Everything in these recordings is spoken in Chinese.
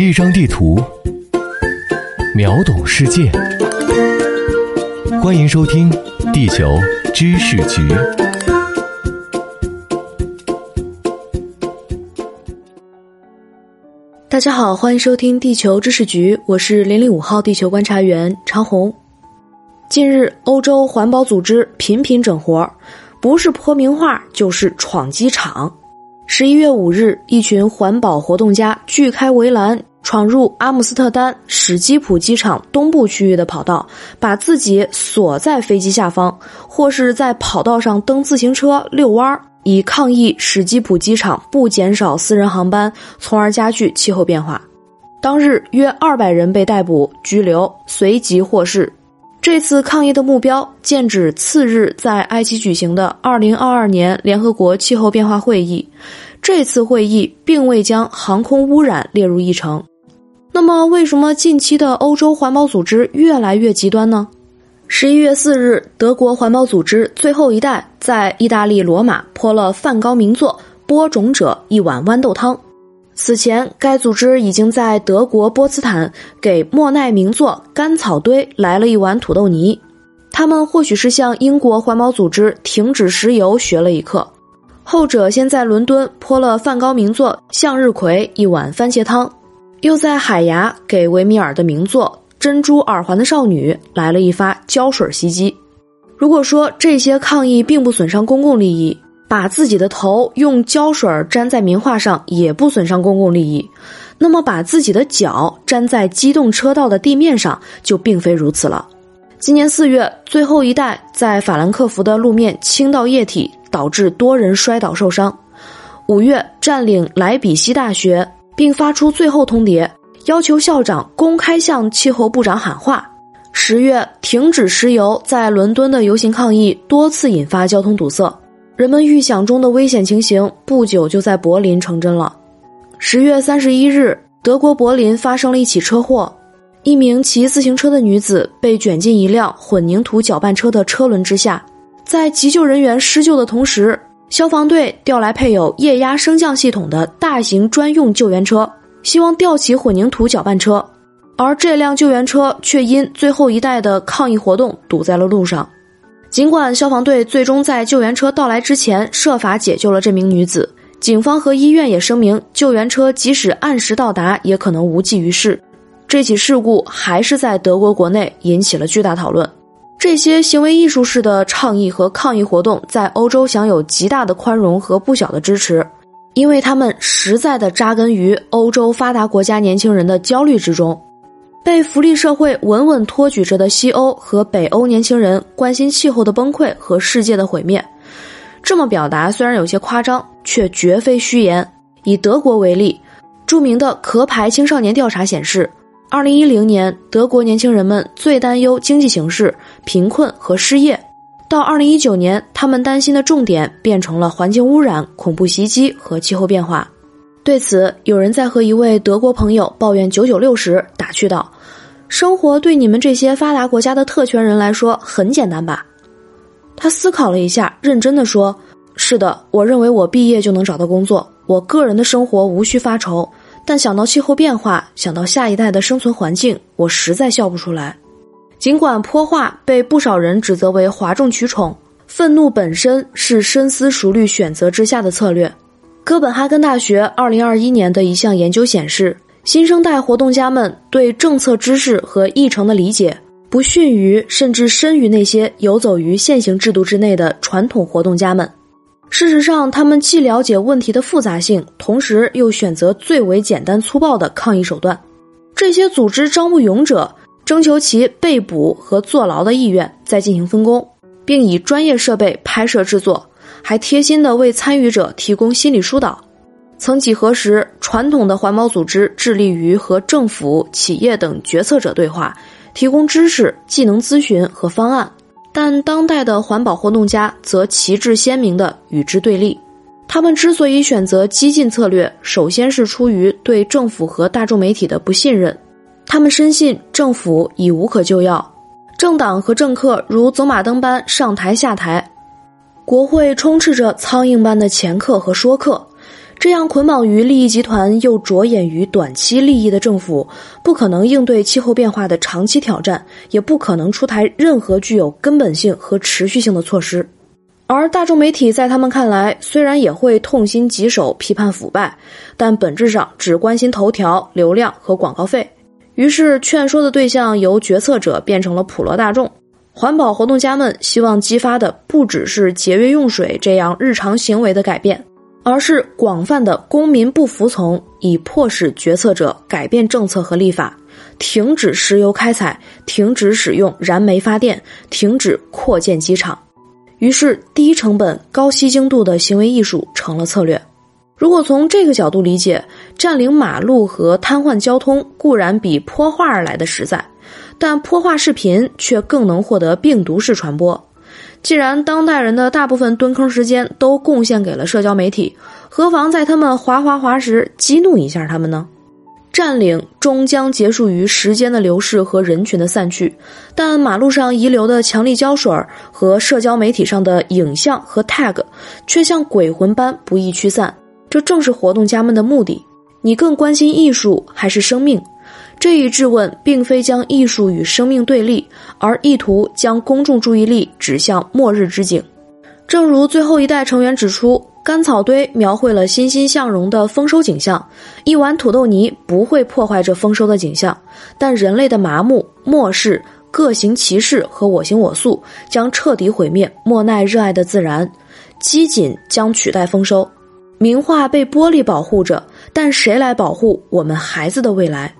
一张地图，秒懂世界。欢迎收听《地球知识局》。大家好，欢迎收听《地球知识局》，我是零零五号地球观察员长红。近日，欧洲环保组织频频整活，不是泼名画，就是闯机场。十一月五日，一群环保活动家锯开围栏，闯入阿姆斯特丹史基普机场东部区域的跑道，把自己锁在飞机下方，或是在跑道上蹬自行车遛弯儿，以抗议史基普机场不减少私人航班，从而加剧气候变化。当日，约二百人被逮捕拘留，随即获释。这次抗议的目标剑指次日在埃及举行的2022年联合国气候变化会议。这次会议并未将航空污染列入议程。那么，为什么近期的欧洲环保组织越来越极端呢？十一月四日，德国环保组织最后一代在意大利罗马泼了梵高名作《播种者》一碗豌豆汤。此前，该组织已经在德国波茨坦给莫奈名作《干草堆》来了一碗土豆泥。他们或许是向英国环保组织停止石油学了一课。后者先在伦敦泼了梵高名作《向日葵》一碗番茄汤，又在海牙给维米尔的名作《珍珠耳环的少女》来了一发胶水袭击。如果说这些抗议并不损伤公共利益，把自己的头用胶水粘在名画上也不损伤公共利益，那么把自己的脚粘在机动车道的地面上就并非如此了。今年四月，最后一代在法兰克福的路面倾倒液体，导致多人摔倒受伤。五月，占领莱比锡大学，并发出最后通牒，要求校长公开向气候部长喊话。十月，停止石油在伦敦的游行抗议多次引发交通堵塞。人们预想中的危险情形不久就在柏林成真了。十月三十一日，德国柏林发生了一起车祸，一名骑自行车的女子被卷进一辆混凝土搅拌车的车轮之下。在急救人员施救的同时，消防队调来配有液压升降系统的大型专用救援车，希望吊起混凝土搅拌车，而这辆救援车却因最后一代的抗议活动堵在了路上。尽管消防队最终在救援车到来之前设法解救了这名女子，警方和医院也声明，救援车即使按时到达，也可能无济于事。这起事故还是在德国国内引起了巨大讨论。这些行为艺术式的倡议和抗议活动在欧洲享有极大的宽容和不小的支持，因为他们实在的扎根于欧洲发达国家年轻人的焦虑之中。被福利社会稳稳托举着的西欧和北欧年轻人关心气候的崩溃和世界的毁灭，这么表达虽然有些夸张，却绝非虚言。以德国为例，著名的壳牌青少年调查显示，二零一零年德国年轻人们最担忧经济形势、贫困和失业；到二零一九年，他们担心的重点变成了环境污染、恐怖袭击和气候变化。对此，有人在和一位德国朋友抱怨“九九六”时打趣道：“生活对你们这些发达国家的特权人来说很简单吧？”他思考了一下，认真的说：“是的，我认为我毕业就能找到工作，我个人的生活无需发愁。但想到气候变化，想到下一代的生存环境，我实在笑不出来。”尽管泼画被不少人指责为哗众取宠，愤怒本身是深思熟虑选择之下的策略。哥本哈根大学二零二一年的一项研究显示，新生代活动家们对政策知识和议程的理解不逊于甚至深于那些游走于现行制度之内的传统活动家们。事实上，他们既了解问题的复杂性，同时又选择最为简单粗暴的抗议手段。这些组织招募勇者，征求其被捕和坐牢的意愿，再进行分工，并以专业设备拍摄制作。还贴心地为参与者提供心理疏导。曾几何时，传统的环保组织致力于和政府、企业等决策者对话，提供知识、技能咨询和方案。但当代的环保活动家则旗帜鲜明地与之对立。他们之所以选择激进策略，首先是出于对政府和大众媒体的不信任。他们深信政府已无可救药，政党和政客如走马灯般上台下台。国会充斥着苍蝇般的掮客和说客，这样捆绑于利益集团又着眼于短期利益的政府，不可能应对气候变化的长期挑战，也不可能出台任何具有根本性和持续性的措施。而大众媒体在他们看来，虽然也会痛心疾首批判腐败，但本质上只关心头条、流量和广告费。于是，劝说的对象由决策者变成了普罗大众。环保活动家们希望激发的不只是节约用水这样日常行为的改变。而是广泛的公民不服从，以迫使决策者改变政策和立法，停止石油开采，停止使用燃煤发电，停止扩建机场。于是，低成本、高吸睛度的行为艺术成了策略。如果从这个角度理解，占领马路和瘫痪交通固然比泼画而来的实在，但泼画视频却更能获得病毒式传播。既然当代人的大部分蹲坑时间都贡献给了社交媒体，何妨在他们滑滑滑时激怒一下他们呢？占领终将结束于时间的流逝和人群的散去，但马路上遗留的强力胶水和社交媒体上的影像和 tag 却像鬼魂般不易驱散。这正是活动家们的目的。你更关心艺术还是生命？这一质问并非将艺术与生命对立，而意图将公众注意力指向末日之景。正如最后一代成员指出，干草堆描绘了欣欣向荣的丰收景象，一碗土豆泥不会破坏这丰收的景象，但人类的麻木、漠视、各行其事和我行我素将彻底毁灭莫奈热爱的自然，机谨将取代丰收。名画被玻璃保护着，但谁来保护我们孩子的未来？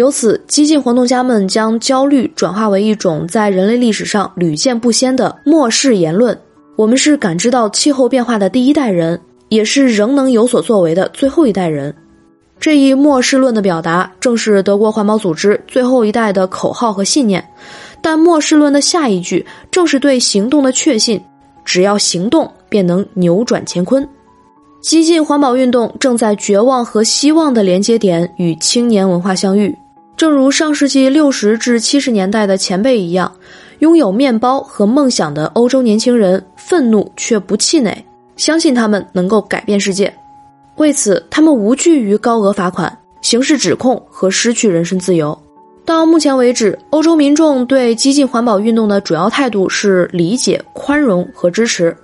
由此，激进活动家们将焦虑转化为一种在人类历史上屡见不鲜的漠视言论。我们是感知到气候变化的第一代人，也是仍能有所作为的最后一代人。这一漠视论的表达，正是德国环保组织最后一代的口号和信念。但漠视论的下一句，正是对行动的确信：只要行动，便能扭转乾坤。激进环保运动正在绝望和希望的连接点与青年文化相遇，正如上世纪六十至七十年代的前辈一样，拥有面包和梦想的欧洲年轻人愤怒却不气馁，相信他们能够改变世界。为此，他们无惧于高额罚款、刑事指控和失去人身自由。到目前为止，欧洲民众对激进环保运动的主要态度是理解、宽容和支持。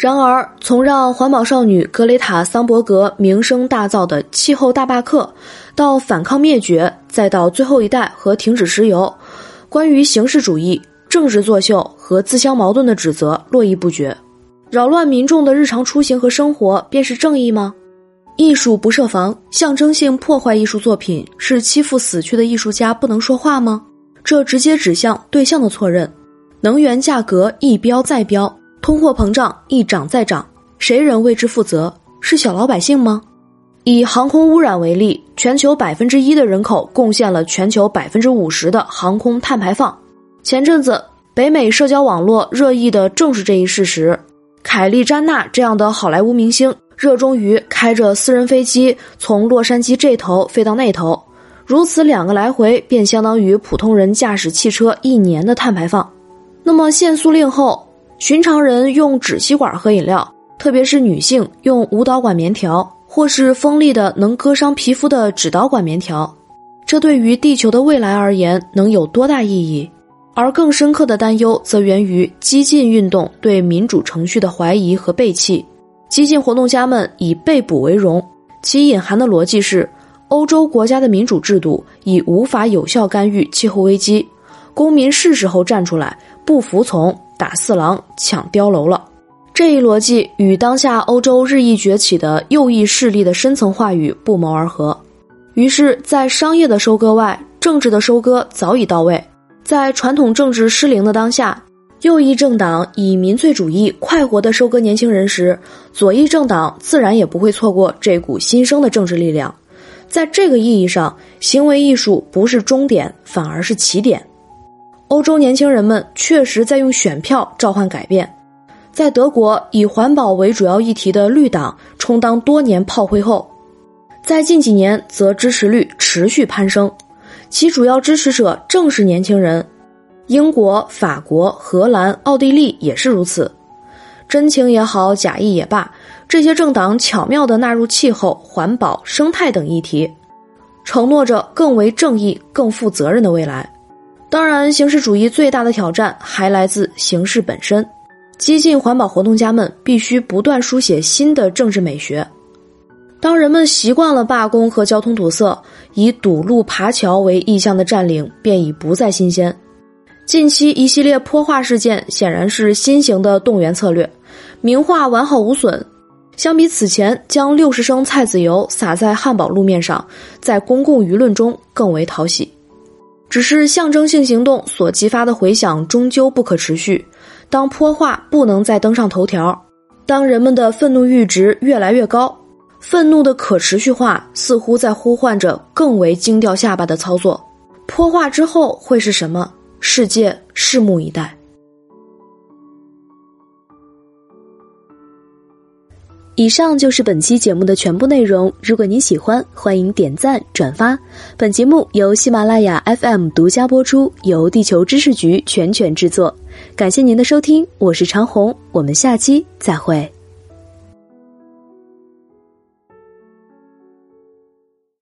然而，从让环保少女格雷塔·桑伯格名声大噪的气候大罢课，到反抗灭绝，再到最后一代和停止石油，关于形式主义、政治作秀和自相矛盾的指责络绎不绝。扰乱民众的日常出行和生活，便是正义吗？艺术不设防，象征性破坏艺术作品，是欺负死去的艺术家不能说话吗？这直接指向对象的错认。能源价格一飙再飙。通货膨胀一涨再涨，谁人为之负责？是小老百姓吗？以航空污染为例，全球百分之一的人口贡献了全球百分之五十的航空碳排放。前阵子，北美社交网络热议的正是这一事实。凯莉·詹娜这样的好莱坞明星，热衷于开着私人飞机从洛杉矶这头飞到那头，如此两个来回，便相当于普通人驾驶汽车一年的碳排放。那么限速令后。寻常人用纸吸管喝饮料，特别是女性用无导管棉条，或是锋利的能割伤皮肤的纸导管棉条，这对于地球的未来而言能有多大意义？而更深刻的担忧则源于激进运动对民主程序的怀疑和背弃。激进活动家们以被捕为荣，其隐含的逻辑是：欧洲国家的民主制度已无法有效干预气候危机，公民是时候站出来，不服从。打四郎、抢碉楼了，这一逻辑与当下欧洲日益崛起的右翼势力的深层话语不谋而合。于是，在商业的收割外，政治的收割早已到位。在传统政治失灵的当下，右翼政党以民粹主义快活地收割年轻人时，左翼政党自然也不会错过这股新生的政治力量。在这个意义上，行为艺术不是终点，反而是起点。欧洲年轻人们确实在用选票召唤改变，在德国以环保为主要议题的绿党充当多年炮灰后，在近几年则支持率持续攀升，其主要支持者正是年轻人。英国、法国、荷兰、奥地利也是如此。真情也好，假意也罢，这些政党巧妙地纳入气候、环保、生态等议题，承诺着更为正义、更负责任的未来。当然，形式主义最大的挑战还来自形式本身。激进环保活动家们必须不断书写新的政治美学。当人们习惯了罢工和交通堵塞，以堵路、爬桥为意向的占领便已不再新鲜。近期一系列泼画事件显然是新型的动员策略，名画完好无损。相比此前将六十升菜籽油洒在汉堡路面上，在公共舆论中更为讨喜。只是象征性行动所激发的回响终究不可持续。当泼话不能再登上头条，当人们的愤怒阈值越来越高，愤怒的可持续化似乎在呼唤着更为惊掉下巴的操作。泼话之后会是什么？世界拭目以待。以上就是本期节目的全部内容。如果您喜欢，欢迎点赞转发。本节目由喜马拉雅 FM 独家播出，由地球知识局全权制作。感谢您的收听，我是长虹，我们下期再会。